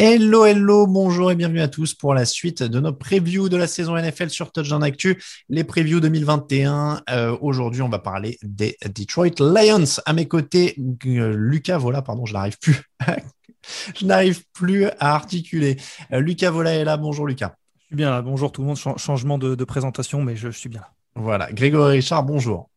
Hello, hello, bonjour et bienvenue à tous pour la suite de nos previews de la saison NFL sur Touchdown Actu, les previews 2021. Euh, Aujourd'hui, on va parler des Detroit Lions. À mes côtés, euh, Lucas Vola, pardon, je n'arrive plus, je n'arrive plus à articuler. Euh, Lucas Vola est là. Bonjour Lucas. Je suis bien là. Bonjour tout le monde. Ch- changement de, de présentation, mais je, je suis bien là. Voilà, Grégory Richard, bonjour.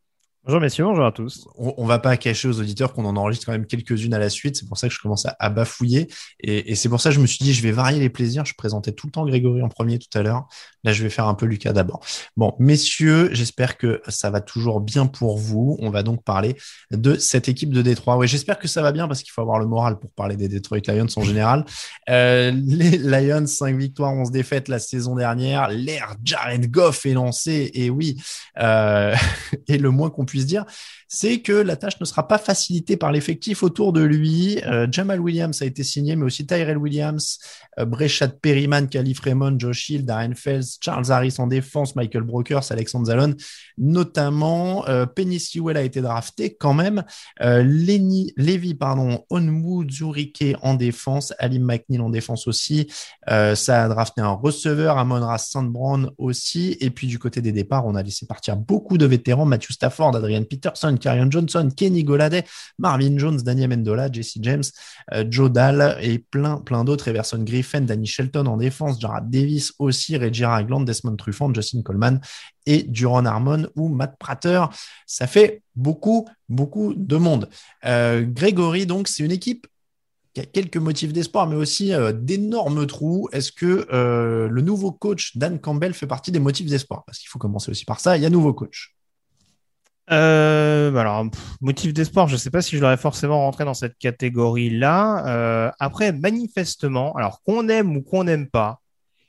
Bonjour messieurs, bonjour à tous. On, on va pas cacher aux auditeurs qu'on en enregistre quand même quelques-unes à la suite. C'est pour ça que je commence à, bafouiller. Et, c'est pour ça que je me suis dit, je vais varier les plaisirs. Je présentais tout le temps Grégory en premier tout à l'heure. Là, je vais faire un peu Lucas d'abord. Bon, messieurs, j'espère que ça va toujours bien pour vous. On va donc parler de cette équipe de Détroit. Oui, j'espère que ça va bien parce qu'il faut avoir le moral pour parler des Detroit Lions en général. Euh, les Lions, 5 victoires, 11 défaites la saison dernière. L'ère Jared Goff est lancée. Et oui, euh, et le moins qu'on puisse dire, c'est que la tâche ne sera pas facilitée par l'effectif autour de lui. Euh, Jamal Williams a été signé, mais aussi Tyrell Williams, euh, Brechat Perryman, Calif Raymond, Josh Hill, Darren Fells, Charles Harris en défense, Michael Brokers, Alexandre Zalon, notamment. Euh, Penny Sewell a été drafté quand même. Euh, Lenny Levy, pardon, Onwu Zurike en défense, Alim McNeil en défense aussi. Ça a drafté un receveur, Amon St. Brown aussi. Et puis du côté des départs, on a laissé partir beaucoup de vétérans, Matthew Stafford, Adrian Peterson, Karion Johnson, Kenny Goladay, Marvin Jones, Daniel Mendola, Jesse James, euh, Joe Dahl et plein, plein d'autres. Everson Griffin, Danny Shelton en défense, Jarrad Davis aussi, Reggie Ragland, Desmond Truffant, Justin Coleman et Duran Harmon ou Matt Prater. Ça fait beaucoup, beaucoup de monde. Euh, Grégory, donc, c'est une équipe qui a quelques motifs d'espoir, mais aussi euh, d'énormes trous. Est-ce que euh, le nouveau coach Dan Campbell fait partie des motifs d'espoir? Parce qu'il faut commencer aussi par ça. Il y a nouveau coach. Euh, alors, motif d'espoir, je ne sais pas si je l'aurais forcément rentré dans cette catégorie-là. Euh, après, manifestement, alors qu'on aime ou qu'on n'aime pas,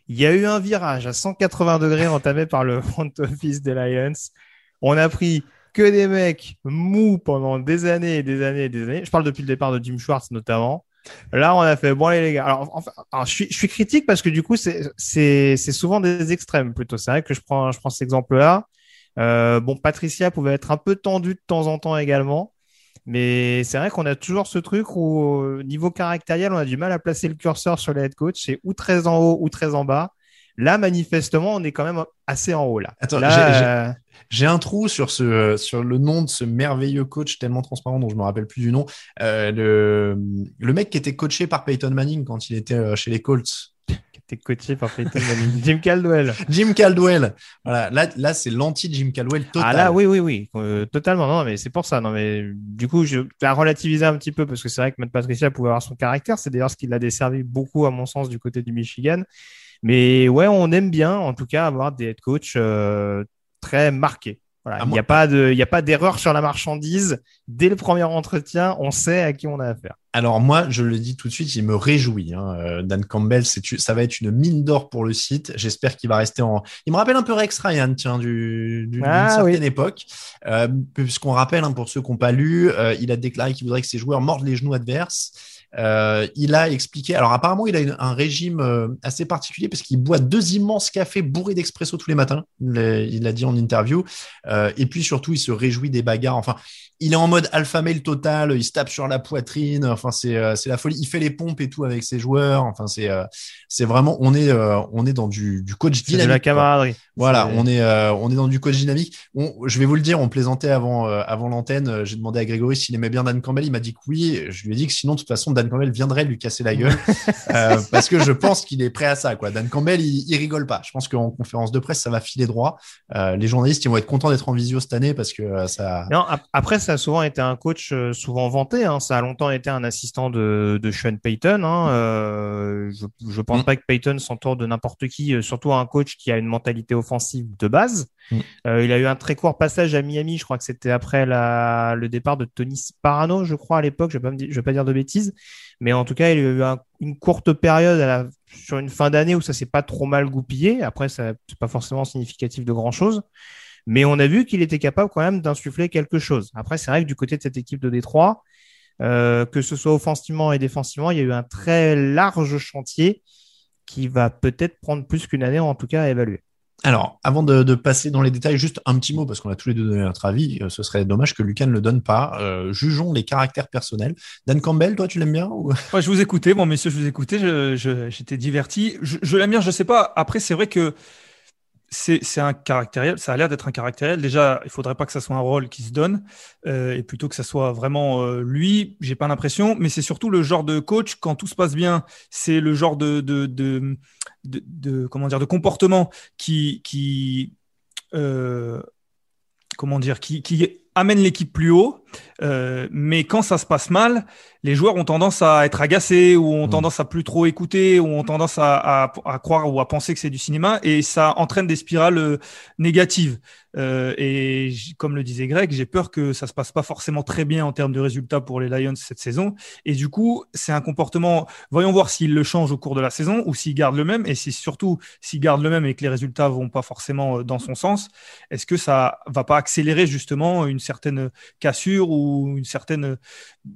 il y a eu un virage à 180 degrés entamé par le front office des Lions. On a pris que des mecs mous pendant des années et des années et des années. Je parle depuis le départ de Jim Schwartz notamment. Là, on a fait bon allez les gars. Alors, enfin, je suis, je suis critique parce que du coup, c'est souvent des extrêmes plutôt. C'est vrai que je prends je prends cet exemple-là. Euh, bon, Patricia pouvait être un peu tendue de temps en temps également, mais c'est vrai qu'on a toujours ce truc où, au niveau caractériel, on a du mal à placer le curseur sur les head coach. C'est ou très en haut ou très en bas. Là, manifestement, on est quand même assez en haut là. Attends, Là, j'ai- j'ai- euh, J'ai un trou sur, ce, sur le nom de ce merveilleux coach tellement transparent dont je me rappelle plus du nom. Euh, le, le mec qui était coaché par Peyton Manning quand il était euh, chez les Colts. Coaché par Peyton Manning. Jim Caldwell. Jim Caldwell. Voilà, là, là c'est l'anti-Jim Caldwell total. Ah là, oui, oui, oui, euh, totalement. Non, mais c'est pour ça. Non, mais du coup, je vais relativiser un petit peu parce que c'est vrai que Matt Patricia pouvait avoir son caractère. C'est d'ailleurs ce qui l'a desservi beaucoup, à mon sens, du côté du Michigan. Mais ouais, on aime bien, en tout cas, avoir des head coachs euh, très marqués. Voilà, Ah, il n'y a pas de, y a pas d'erreur sur la marchandise. Dès le premier entretien, on sait à qui on a affaire. Alors moi, je le dis tout de suite, il me réjouit. hein. Euh, Dan Campbell, c'est, ça va être une mine d'or pour le site. J'espère qu'il va rester en. Il me rappelle un peu Rex Ryan, tiens, du, du- d'une Ah, certaine oui. époque. Euh, puisqu'on rappelle, hein, pour ceux qui n'ont pas lu, euh, il a déclaré qu'il voudrait que ses joueurs mordent les genoux adverses. Euh, il a expliqué. Alors apparemment, il a un régime euh, assez particulier parce qu'il boit deux immenses cafés bourrés d'expresso tous les matins. Il l'a dit en interview. Euh, et puis surtout, il se réjouit des bagarres. Enfin, il est en mode alpha male total. Il se tape sur la poitrine. Enfin, c'est euh, c'est la folie. Il fait les pompes et tout avec ses joueurs. Enfin, c'est euh, c'est vraiment. On est euh, on est dans du, du coach C'est de dynamique. la camaraderie. Voilà, on est on est dans du coach dynamique. On- je vais vous le dire, on plaisantait avant avant l'antenne. J'ai demandé à Grégory s'il aimait bien Dan Campbell. Il m'a dit que oui. Je lui ai dit que sinon, de toute façon, Dan Campbell viendrait lui casser la gueule euh, parce que je pense qu'il est prêt à ça. Quoi. Dan Campbell, il, il rigole pas. Je pense qu'en conférence de presse, ça va filer droit. Euh, les journalistes, ils vont être contents d'être en visio cette année parce que ça. Non, après, ça a souvent été un coach euh, souvent vanté. Hein. Ça a longtemps été un assistant de, de Sean Payton. Hein. Euh, je, je pense mm. pas que Payton s'entoure de n'importe qui, surtout un coach qui a une mentalité offensive de base. Mm. il a eu un très court passage à Miami. Je crois que c'était après la, le départ de Tony Sparano, je crois à l'époque. Je vais pas vais pas dire de bêtises, mais en tout cas, il y a eu une courte période à la, sur une fin d'année où ça s'est pas trop mal goupillé. Après, ça c'est pas forcément significatif de grand chose, mais on a vu qu'il était capable quand même d'insuffler quelque chose. Après, c'est vrai que du côté de cette équipe de Détroit, euh, que ce soit offensivement et défensivement, il y a eu un très large chantier qui va peut-être prendre plus qu'une année, en tout cas, à évaluer. Alors, avant de, passer dans les détails, juste un petit mot, parce qu'on a tous les deux donné notre avis. Euh, ce serait dommage que Lucas ne le donne pas. Euh, jugeons les caractères personnels. Dan Campbell, toi, tu l'aimes bien ou... Je vous écoutais, bon, messieurs, je vous écoutais, j'étais diverti. Je, je l'aime bien, je sais pas. Après, c'est vrai que c'est un caractériel, ça a l'air d'être un caractériel. Déjà, il faudrait pas que ça soit un rôle qui se donne, euh, et plutôt que ça soit vraiment euh, lui. J'ai pas l'impression, mais c'est surtout le genre de coach quand tout se passe bien. C'est le genre de de, de, de, comment dire de comportement qui qui euh, comment dire qui, qui amène l'équipe plus haut. Euh, mais quand ça se passe mal, les joueurs ont tendance à être agacés ou ont mm. tendance à plus trop écouter ou ont tendance à, à, à croire ou à penser que c'est du cinéma et ça entraîne des spirales euh, négatives. Euh, et comme le disait Greg, j'ai peur que ça se passe pas forcément très bien en termes de résultats pour les Lions cette saison. Et du coup, c'est un comportement. Voyons voir s'il le change au cours de la saison ou s'il garde le même. Et si surtout s'il garde le même et que les résultats vont pas forcément dans son sens, est-ce que ça va pas accélérer justement une certaine cassure ou une certaine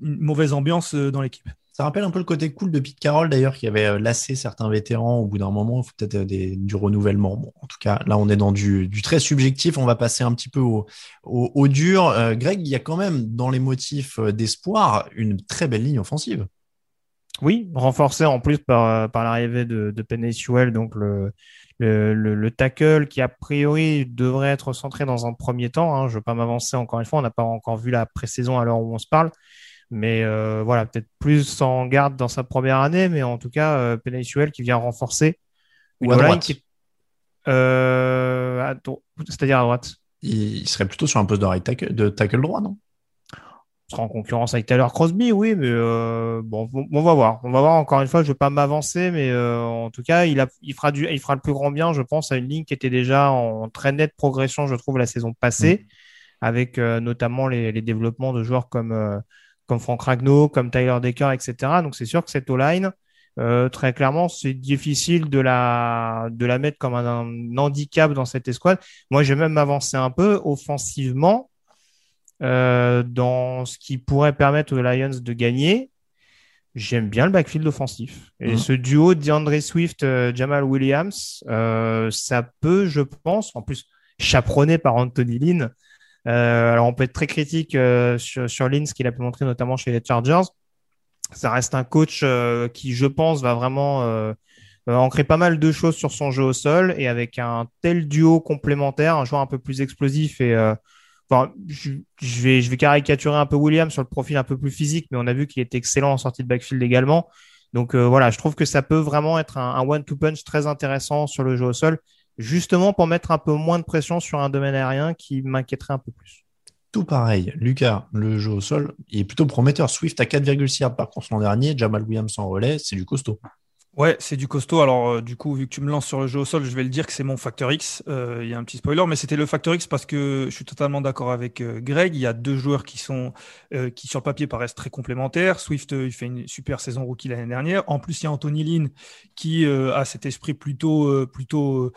mauvaise ambiance euh, dans l'équipe? Ça rappelle un peu le côté cool de Pete Carroll d'ailleurs, qui avait euh, lassé certains vétérans au bout d'un moment. Peut-être euh, du renouvellement. En tout cas, là, on est dans du, très subjectif. On va passer un petit peu au, dur. Greg, il y a quand même dans les motifs d'espoir une très belle ligne offensive. Oui, renforcée en plus par, par l'arrivée de, de donc le, le, tackle qui a priori devrait être centré dans un premier temps. Hein. Je ne veux pas m'avancer encore une fois, on n'a pas encore vu la pré-saison à l'heure où on se parle. Mais euh, voilà, peut-être plus en garde dans sa première année, mais en tout cas, euh, qui vient renforcer une à droite. Euh, c'est-à-dire à droite. Il serait plutôt sur un poste de, right tackle, de tackle droit, non? Sera en concurrence avec Taylor Crosby, oui, mais euh, bon, on va voir. On va voir encore une fois, je ne vais pas m'avancer, mais euh, en tout cas, il, a, il, fera du, il fera le plus grand bien, je pense, à une ligne qui était déjà en très nette progression, je trouve, la saison passée, mm. avec euh, notamment les, les, développements de joueurs comme comme Frank Ragno, comme Tyler Decker, etc. Donc c'est sûr que cette O-line, euh, très clairement, c'est difficile de la, de la mettre comme un, handicap dans cette escouade. Moi, je vais même m'avancer un peu offensivement euh, dans ce qui pourrait permettre aux Lions de gagner. J'aime bien le backfield offensif. Et mmh. ce duo d'Andre Swift, euh, Jamal Williams, ça peut, je pense, en plus chaperonné par Anthony Lynn, euh, alors, on peut être très critique euh, sur, sur Lynn, ce qu'il a pu montrer notamment chez les Chargers. Ça reste un coach euh, qui, je pense, va vraiment ancrer pas mal de choses sur son jeu au sol et avec un tel duo complémentaire, un joueur un peu plus explosif et Je, vais, caricaturer un peu William sur le profil un peu plus physique, mais on a vu qu'il était excellent en sortie de backfield également. Donc voilà, je trouve que ça peut vraiment être un, one-two punch très intéressant sur le jeu au sol justement pour mettre un peu moins de pression sur un domaine aérien qui m'inquiéterait un peu plus. Tout pareil. Lucas, le jeu au sol, est plutôt prometteur. Swift à 4,6 yards par course l'an dernier, Jamal Williams en relais, c'est du costaud. Ouais, c'est du costaud. Alors, euh, du coup, vu que tu me lances sur le jeu au sol, je vais le dire que c'est mon facteur X. Euh, il y a un petit spoiler, mais c'était le facteur X parce que je suis totalement d'accord avec euh, Greg. Il y a deux joueurs qui sont, qui sur le papier paraissent très complémentaires. Swift, il fait une super saison rookie l'année dernière. En plus, il y a Anthony Lynn qui a cet esprit plutôt, plutôt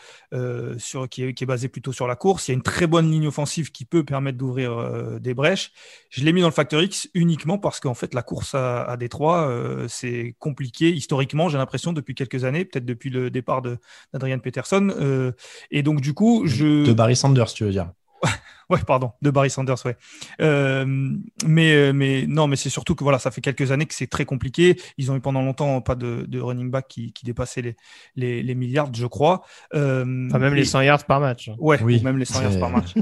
sur, qui est, qui est, basé plutôt sur la course. Il y a une très bonne ligne offensive qui peut permettre d'ouvrir des brèches. Je l'ai mis dans le facteur X uniquement parce qu'en fait, la course à, à Détroit, c'est compliqué historiquement. J'ai l'impression depuis quelques années, peut-être depuis le départ d'Adrian Peterson. Euh, et donc, du coup, je. De Barry Sanders, tu veux dire Ouais, pardon, de Barry Sanders, ouais. Euh, mais, euh, mais non, mais c'est surtout que voilà, ça fait quelques années que c'est très compliqué. Ils ont eu pendant longtemps pas de, de running back qui, qui dépassait les, les, les milliards, je crois. Euh, enfin, même les 100 yards par match. Ouais, oui, même les 100 yards par match.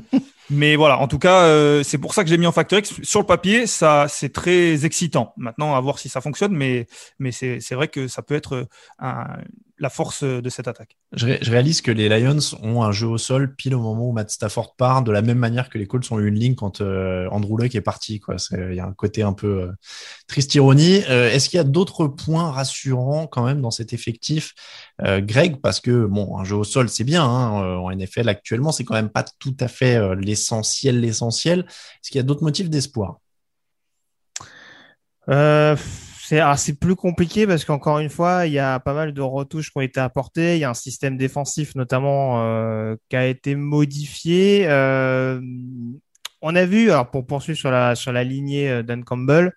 mais voilà, en tout cas, euh, c'est pour ça que j'ai mis en Factor X. Sur le papier, ça, c'est très excitant. Maintenant, à voir si ça fonctionne, mais, mais c'est, c'est vrai que ça peut être un, la force de cette attaque. Je, réalise que les Lions ont un jeu au sol pile au moment où Matt Stafford part, de la même manière que les Colts ont eu une ligne quand euh, Andrew Luck est parti. Il y a un côté un peu euh, triste ironie. Euh, est-ce qu'il y a d'autres points rassurants quand même dans cet effectif, Greg? Parce que bon, un jeu au sol c'est bien hein, en NFL actuellement, c'est quand même pas tout à fait l'essentiel, l'essentiel. Est-ce qu'il y a d'autres motifs d'espoir? C'est plus compliqué parce qu'encore une fois, il y a pas mal de retouches qui ont été apportées. Il y a un système défensif notamment euh, qui a été modifié. Euh, on a vu, alors pour poursuivre sur la sur la lignée euh, Dan Campbell,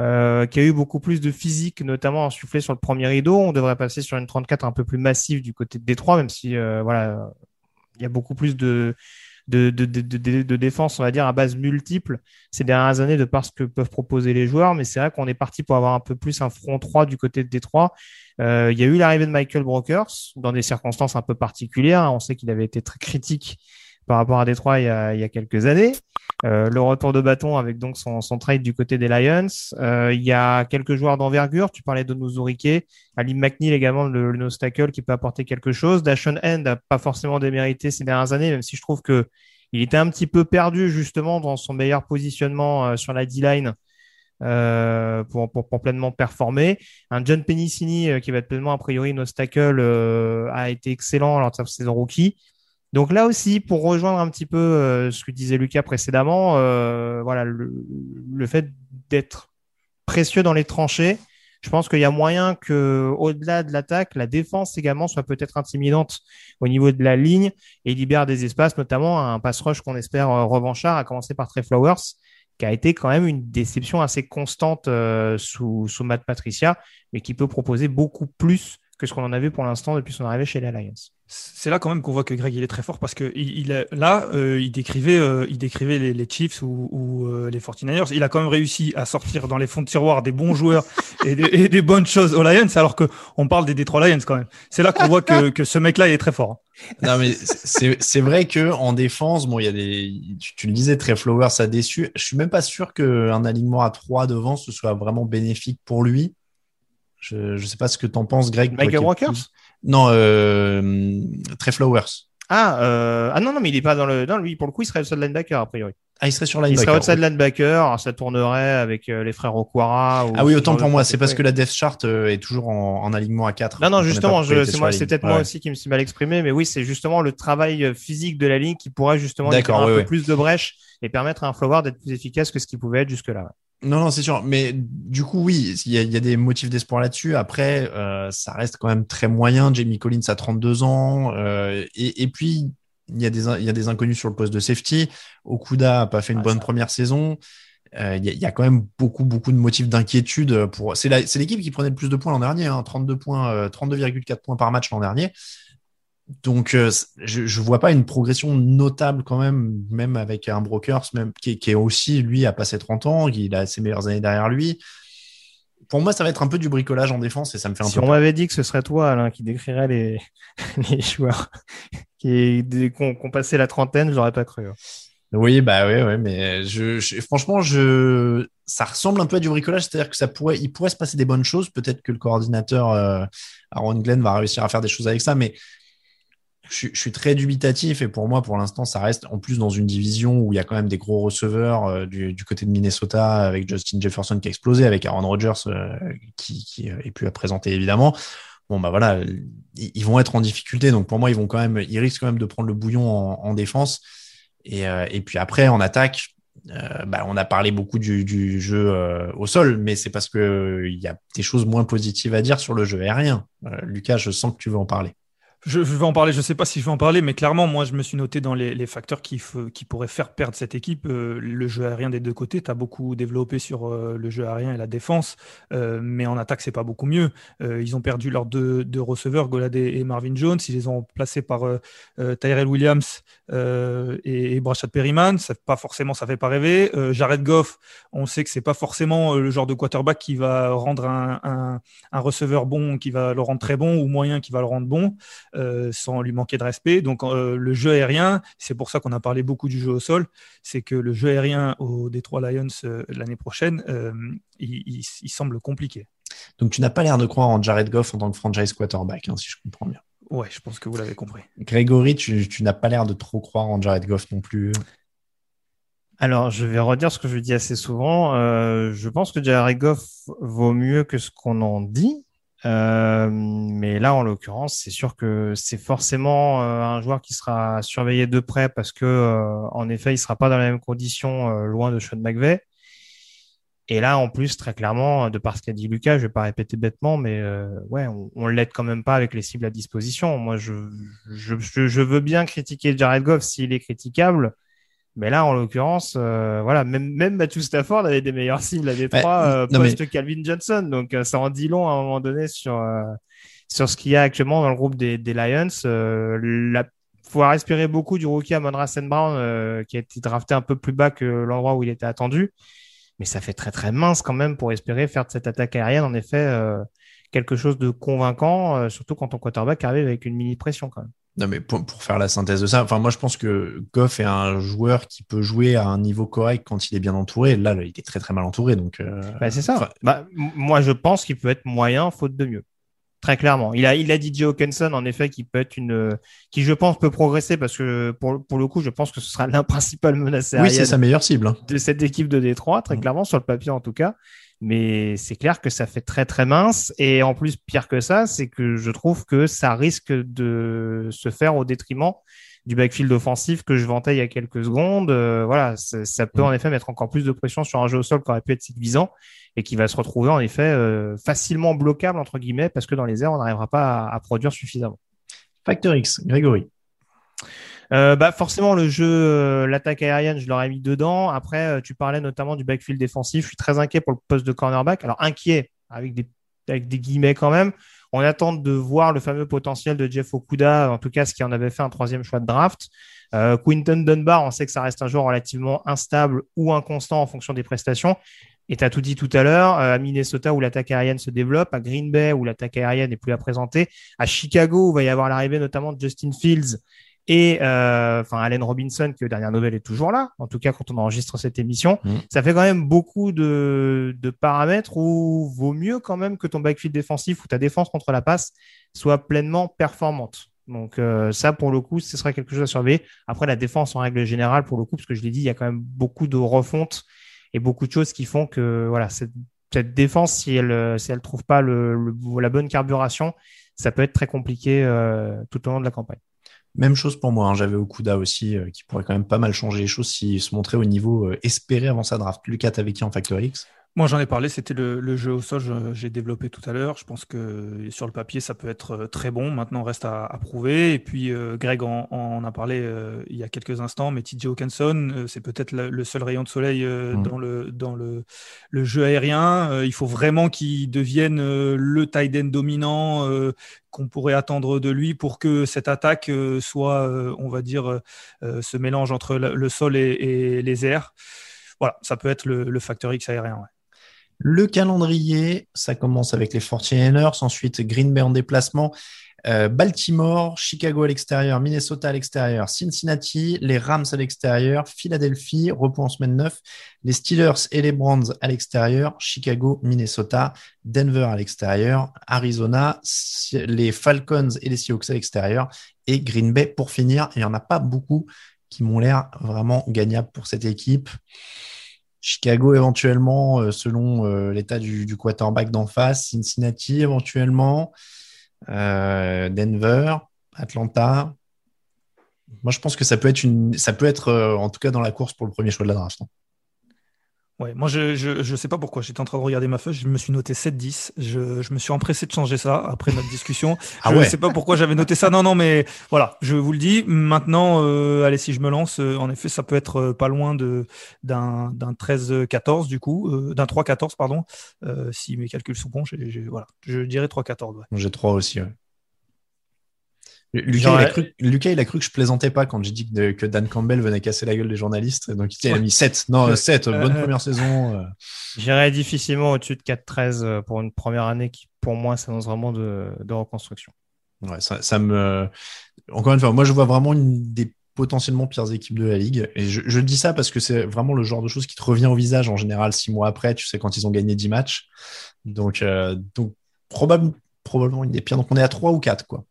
euh, qui a eu beaucoup plus de physique, notamment insufflé sur le premier rideau. On devrait passer sur une 34 un peu plus massive du côté de Détroit, même si voilà, il y a beaucoup plus de de, défense, on va dire, à base multiple ces dernières années de par ce que peuvent proposer les joueurs. Mais c'est vrai qu'on est parti pour avoir un peu plus un front 3 du côté de Détroit. Euh, il y a eu l'arrivée de Michael Brokers dans des circonstances un peu particulières. On sait qu'il avait été très critique par rapport à Détroit il y a, il y a quelques années. Euh, le retour de bâton avec donc son, son trade du côté des Lions. Euh, il y a quelques joueurs d'envergure. Tu parlais de Nozurike, Ali McNeil également, le, le qui peut apporter quelque chose. Dashon End n'a pas forcément démérité ces dernières années, même si je trouve que il était un petit peu perdu justement dans son meilleur positionnement euh, sur la D-line. Pour, pour, pleinement performer. Un John Penicini euh, qui va être pleinement a priori nose tackle a été excellent lors de sa saison rookie. Donc là aussi, pour rejoindre un petit peu euh, ce que disait Lucas précédemment, euh, voilà, le, fait d'être précieux dans les tranchées, je pense qu'il y a moyen que, au-delà de l'attaque, la défense également soit peut-être intimidante au niveau de la ligne et libère des espaces, notamment un pass rush qu'on espère euh, revanchard, à commencer par Trey Flowers, qui a été quand même une déception assez constante sous, sous Matt Patricia, mais qui peut proposer beaucoup plus que ce qu'on en a vu pour l'instant depuis son arrivée chez les Alliance. C'est là quand même qu'on voit que Greg il est très fort parce que il, il là euh, il décrivait euh, il décrivait les, les Chiefs ou, ou euh, les 49ers il a quand même réussi à sortir dans les fonds de tiroir des bons joueurs et, des, et, des, bonnes choses aux Lions alors que on parle des Detroit Lions quand même. C'est là qu'on voit que, que ce mec là il est très fort hein. non mais c'est vrai que en défense bon il y a des tu, tu le disais très Flowers ça a déçu. Je suis même pas sûr qu'un alignement à 3 devant ce soit vraiment bénéfique pour lui je je sais pas ce que t'en penses Greg Michael Walkers non, euh, Trey Flowers. Ah, euh, ah non, non, mais il est pas dans le. Non, lui, pour le coup, il serait le seul linebacker, a priori. Ah, il serait sur linebacker. Il serait outside linebacker, alors ça tournerait avec euh, les frères Okwara. ah oui, autant pour moi, c'est parce que la depth chart euh, est toujours en, en, alignement à 4. Non, non, justement, c'est moi, c'est peut-être moi aussi qui me suis mal exprimé, mais oui, c'est justement le travail euh, physique de la ligne qui pourrait justement faire un peu plus de brèche et permettre à un Flower d'être plus efficace que ce qu'il pouvait être jusque-là. Non, non, c'est sûr. Mais du coup, oui, il y a, y a, des motifs d'espoir là-dessus. Après, euh, ça reste quand même très moyen. Jamie Collins a 32 ans. Euh, et, et, puis, il y, a des, il y a des inconnus sur le poste de safety. Okuda a pas fait une bonne première saison. Euh, il y, a, y, a quand même beaucoup, beaucoup de motifs d'inquiétude. pour. C'est l'équipe qui prenait le plus de points l'an dernier. Hein, 32 points, 32,4 points par match l'an dernier. Donc, euh, je ne vois pas une progression notable quand même, même avec un Brokers, même, qui, qui, est aussi, lui, a passé 30 ans, il a ses meilleures années derrière lui. Pour moi, ça va être un peu du bricolage en défense et ça me fait un si peu. Si on m'avait dit que ce serait toi, Alain, qui décrirait les, les joueurs qui, qui ont, passé la trentaine, je n'aurais pas cru. Hein. Oui, bah oui, ouais, mais je, je, franchement, je, ça ressemble un peu à du bricolage, c'est-à-dire que ça pourrait, il pourrait se passer des bonnes choses. Peut-être que le coordinateur euh, Aaron Glenn va réussir à faire des choses avec ça, mais je, suis très dubitatif et pour moi, pour l'instant, ça reste en plus dans une division où il y a quand même des gros receveurs euh, du, côté de Minnesota avec Justin Jefferson qui a explosé, avec Aaron Rodgers euh, qui, qui est plus à présenter évidemment. Bon bah voilà, ils, vont être en difficulté, donc pour moi, ils vont quand même, ils risquent quand même de prendre le bouillon en, en défense. Et, euh, et, puis après, en attaque, bah, on a parlé beaucoup du, du jeu au sol, mais c'est parce que il y a des choses moins positives à dire sur le jeu aérien. Lucas, je sens que tu veux en parler. Je, je, vais en parler, je ne sais pas si je vais en parler, mais clairement, moi, je me suis noté dans les, les facteurs qui, qui, pourraient faire perdre cette équipe. Euh, le jeu aérien des deux côtés, tu as beaucoup développé sur euh, le jeu aérien et la défense, euh, mais en attaque, c'est pas beaucoup mieux. ils ont perdu leurs deux, deux, receveurs, Goladé et Marvin Jones. Ils les ont placés par Tyrell Williams et, et Brashad Perryman. Ça, pas forcément, ça fait pas rêver. Jared Goff, on sait que c'est pas forcément le genre de quarterback qui va rendre un, un, un receveur bon, qui va le rendre très bon, ou moyen qui va le rendre bon. Euh, sans lui manquer de respect. Donc euh, le jeu aérien, c'est pour ça qu'on a parlé beaucoup du jeu au sol, c'est que le jeu aérien au Detroit Lions euh, l'année prochaine, il, semble compliqué. Donc tu n'as pas l'air de croire en Jared Goff en tant que franchise quarterback, hein, si je comprends bien. Ouais, je pense que vous l'avez compris. Grégory, tu, n'as pas l'air de trop croire en Jared Goff non plus. Alors, je vais redire ce que je dis assez souvent. je pense que Jared Goff vaut mieux que ce qu'on en dit. Euh, mais là, en l'occurrence, c'est sûr que c'est forcément euh, un joueur qui sera surveillé de près parce que, euh, en effet, il sera pas dans les mêmes conditions loin de Sean McVay. Et là, en plus, très clairement, de par ce qu'a dit Lucas, je vais pas répéter bêtement, mais ouais, on, on l'aide quand même pas avec les cibles à disposition. Moi, je, je, je veux bien critiquer Jared Goff s'il est critiquable. Mais là, en l'occurrence, euh, voilà, même, même Matthew Stafford avait des meilleurs cibles à Détroit euh, post Calvin Johnson. Donc, euh, ça en dit long à un moment donné sur, euh, sur ce qu'il y a actuellement dans le groupe des, des Lions. Il faut respirer beaucoup du rookie Amon Rassen Brown, qui a été drafté un peu plus bas que l'endroit où il était attendu. Mais ça fait très, très mince quand même pour espérer faire de cette attaque aérienne, en effet, quelque chose de convaincant, surtout quand ton quarterback arrive avec une mini pression quand même. Non, mais pour, pour, faire la synthèse de ça, enfin, moi, je pense que Goff est un joueur qui peut jouer à un niveau correct quand il est bien entouré. Là, là il est très, très mal entouré. Donc, euh... bah, c'est ça. Bah, moi, je pense qu'il peut être moyen, faute de mieux. Très clairement. Il a, il a dit Joe Hawkinson, en effet, qui peut être une, qui, je pense, peut progresser parce que pour, pour le coup, je pense que ce sera la principale menace Oui, c'est sa meilleure cible. Hein. De cette équipe de Détroit, très mmh. clairement, sur le papier en tout cas. Mais c'est clair que ça fait très très mince. Et en plus, pire que ça, c'est que je trouve que ça risque de se faire au détriment du backfield offensif que je vantais il y a quelques secondes. Euh, voilà, ça peut mm. en effet mettre encore plus de pression sur un jeu au sol qui aurait pu être séduisant et qui va se retrouver en effet euh, facilement bloquable entre guillemets parce que dans les airs, on n'arrivera pas à, à, produire suffisamment. Factor X, Grégory. Euh, bah forcément le jeu, euh, l'attaque aérienne, je l'aurais mis dedans. Après, euh, tu parlais notamment du backfield défensif. Je suis très inquiet pour le poste de cornerback. Alors inquiet avec des avec des guillemets quand même. On attend de voir le fameux potentiel de Jeff Okuda, en tout cas ce qui en avait fait un troisième choix de draft. Euh, Quinton Dunbar, on sait que ça reste un joueur relativement instable ou inconstant en fonction des prestations. Et tu as tout dit tout à l'heure, à Minnesota où l'attaque aérienne se développe, à Green Bay où l'attaque aérienne n'est plus à présenter, à Chicago où va y avoir l'arrivée notamment de Justin Fields et euh, enfin Allen Robinson qui aux dernières nouvelles est toujours là, en tout cas quand on enregistre cette émission, mm. ça fait quand même beaucoup de, de, paramètres où vaut mieux quand même que ton backfield défensif ou ta défense contre la passe soit pleinement performante. Donc euh, ça pour le coup, ce serait quelque chose à surveiller. Après la défense en règle générale pour le coup, parce que je l'ai dit, il y a quand même beaucoup de refonte et beaucoup de choses qui font que voilà cette, cette défense, si elle si elle trouve pas le, le, la bonne carburation, ça peut être très compliqué euh, tout au long de la campagne. Même chose pour moi, hein. j'avais Okuda aussi, euh, qui pourrait quand même pas mal changer les choses s'il se montrait au niveau euh, espéré avant sa draft. Lucas, t'avais qui en Factor X? Moi, j'en ai parlé, c'était le, le, jeu au sol, j'ai développé tout à l'heure. Je pense que sur le papier, ça peut être euh, très bon. Maintenant, reste à, à prouver. Et puis, euh, Greg en, en, a parlé euh, il y a quelques instants, mais TJ Hawkinson, euh, c'est peut-être le, le, seul rayon de soleil mmh. dans, le, dans le, le jeu aérien. il faut vraiment qu'il devienne le tight end dominant qu'on pourrait attendre de lui pour que cette attaque soit, on va dire, ce mélange entre le, sol et, et, les airs. Voilà, ça peut être le, le facteur X aérien. Ouais. Le calendrier, ça commence avec les 49ers, ensuite Green Bay en déplacement, euh, Baltimore, Chicago à l'extérieur, Minnesota à l'extérieur, Cincinnati, les Rams à l'extérieur, Philadelphie, repos en semaine 9, les Steelers et les Browns à l'extérieur, Chicago, Minnesota, Denver à l'extérieur, Arizona, les Falcons et les Seahawks à l'extérieur et Green Bay pour finir. Il n'y en a pas beaucoup qui m'ont l'air vraiment gagnables pour cette équipe. Chicago éventuellement, euh, selon euh, l'état du, quarterback d'en face, Cincinnati éventuellement, euh, Denver, Atlanta. Moi, je pense que ça peut être une, ça peut être en tout cas dans la course pour le premier choix de la draft. Ouais, moi je, je, je sais pas pourquoi, j'étais en train de regarder ma feuille, je me suis noté 7-10, je, je me suis empressé de changer ça après notre discussion. Ah je ne ouais. sais pas pourquoi j'avais noté ça, non, non, mais voilà, je vous le dis, maintenant, euh, allez, si je me lance, euh, en effet, ça peut être euh, pas loin de d'un d'un 13-14 du coup, euh, d'un 3-14, pardon, euh, si mes calculs sont bons, j'ai- voilà, je dirais 3-14, ouais. J'ai trois aussi, ouais. Lucas, il a cru, Lucas, il a cru que je plaisantais pas quand j'ai dit que, que Dan Campbell venait casser la gueule des journalistes. Donc, il a mis 7. Non, Ouais. 7. Bonne Euh, première saison. euh. J'irais difficilement au-dessus de 4-13 euh, pour une première année qui, pour moi, s'annonce vraiment de, de reconstruction. Ouais, ça, ça me. Encore une fois, moi, je vois vraiment une des potentiellement pires équipes de la ligue. Et je, je dis ça parce que c'est vraiment le genre de choses qui te revient au visage en général six mois après, tu sais, quand ils ont gagné 10 matchs. Donc, euh, donc probable- probablement une des pires. Donc, on est à 3 ou 4, quoi.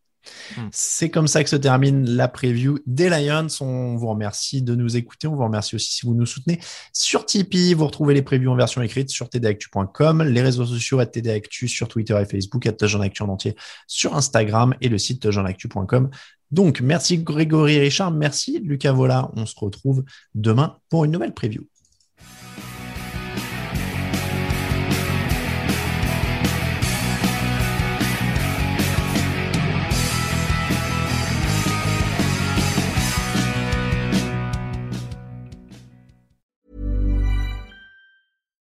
Hmm. C'est comme ça que se termine la preview des Lions. On vous remercie de nous écouter. On vous remercie aussi si vous nous soutenez sur Tipeee. Vous retrouvez les previews en version écrite sur tdactu.com, les réseaux sociaux à tdactu sur Twitter et Facebook, à Actu en entier sur Instagram et le site jeanactu.com. Donc, merci Grégory Richard. Merci Lucas Vola. On se retrouve demain pour une nouvelle preview.